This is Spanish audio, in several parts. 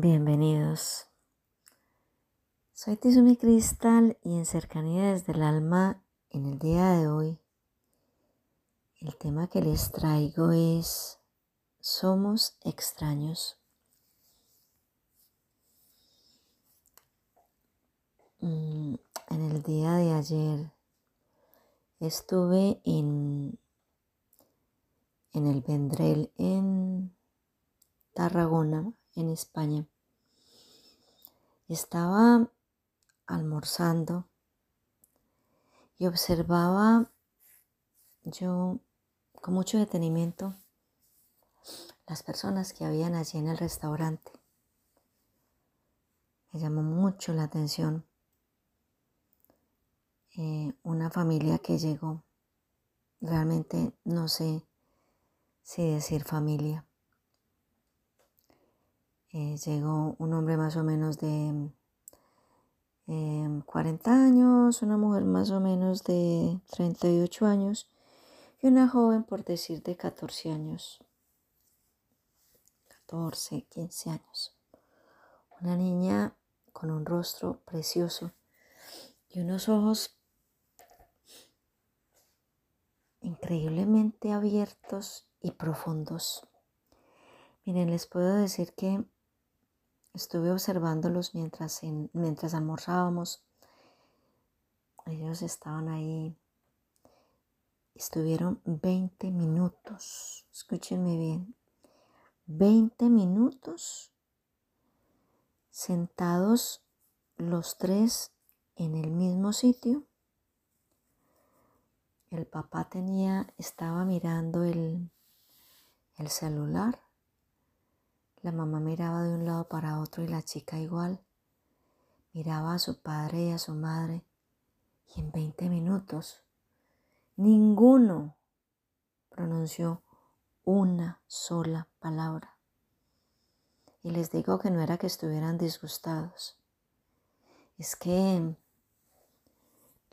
Bienvenidos. Soy Tizumi Cristal y en Cercanía desde el Alma, en el día de hoy, el tema que les traigo es Somos extraños. Mm, en el día de ayer estuve en, en el Vendrell en Tarragona en España. Estaba almorzando y observaba yo con mucho detenimiento las personas que habían allí en el restaurante. Me llamó mucho la atención eh, una familia que llegó. Realmente no sé si decir familia. Eh, llegó un hombre más o menos de 40 em, años, una mujer más o menos de 38 años y una joven por decir de 14 años. 14, 15 años. Una niña con un rostro precioso y unos ojos increíblemente abiertos y profundos. Miren, les puedo decir que Estuve observándolos mientras, mientras almorzábamos. Ellos estaban ahí. Estuvieron 20 minutos. Escúchenme bien. 20 minutos sentados los tres en el mismo sitio. El papá tenía, estaba mirando el, el celular la mamá miraba de un lado para otro y la chica igual. Miraba a su padre y a su madre y en 20 minutos ninguno pronunció una sola palabra. Y les digo que no era que estuvieran disgustados, es que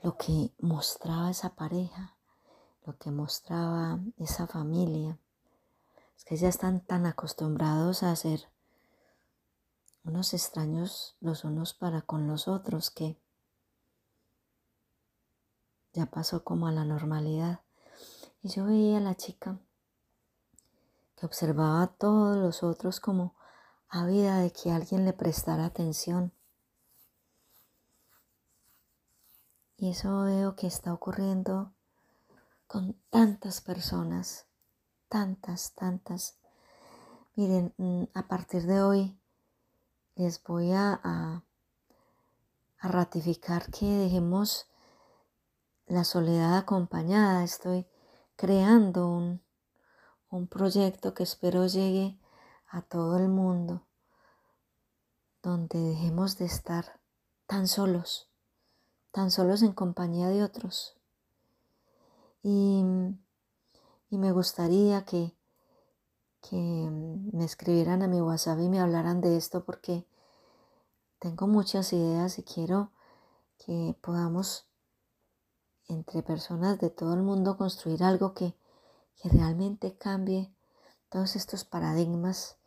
lo que mostraba esa pareja, lo que mostraba esa familia, es que ya están tan acostumbrados a ser unos extraños los unos para con los otros que ya pasó como a la normalidad. Y yo veía a la chica que observaba a todos los otros como ávida de que alguien le prestara atención. Y eso veo que está ocurriendo con tantas personas tantas, tantas. Miren, mm, a partir de hoy les voy a, a, ratificar que dejemos la soledad acompañada. Estoy creando un, un proyecto que espero llegue a todo el mundo, donde dejemos de estar tan solos, tan solos en compañía de otros. Y y me gustaría que, que me escribieran a mi WhatsApp y me hablaran de esto porque tengo muchas ideas y quiero que podamos entre personas de todo el mundo construir algo que, que realmente cambie todos estos paradigmas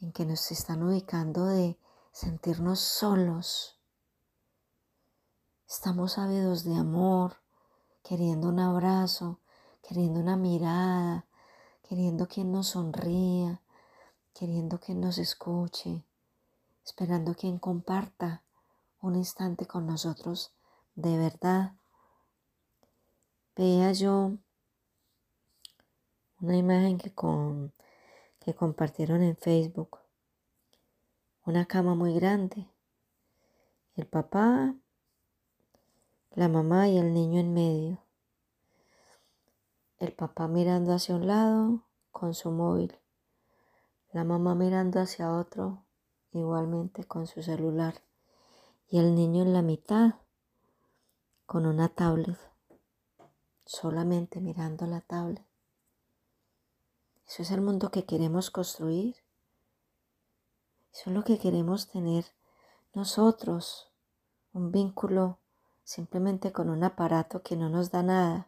en que nos están ubicando de sentirnos solos. Estamos ávidos de amor, queriendo un abrazo, queriendo una mirada, queriendo quien nos sonría, queriendo quien nos escuche, esperando quien comparta un instante con nosotros de verdad. Veía yo una imagen que, con, que compartieron en Facebook. Una cama muy grande. El papá, la mamá y el niño en medio el papá mirando hacia un lado con su móvil, la mamá mirando hacia otro igualmente con su celular y el niño en la mitad con una tablet, solamente mirando la tablet. Eso es el mundo que queremos construir. Eso es lo que queremos tener nosotros, un vínculo simplemente con un aparato que no nos da nada.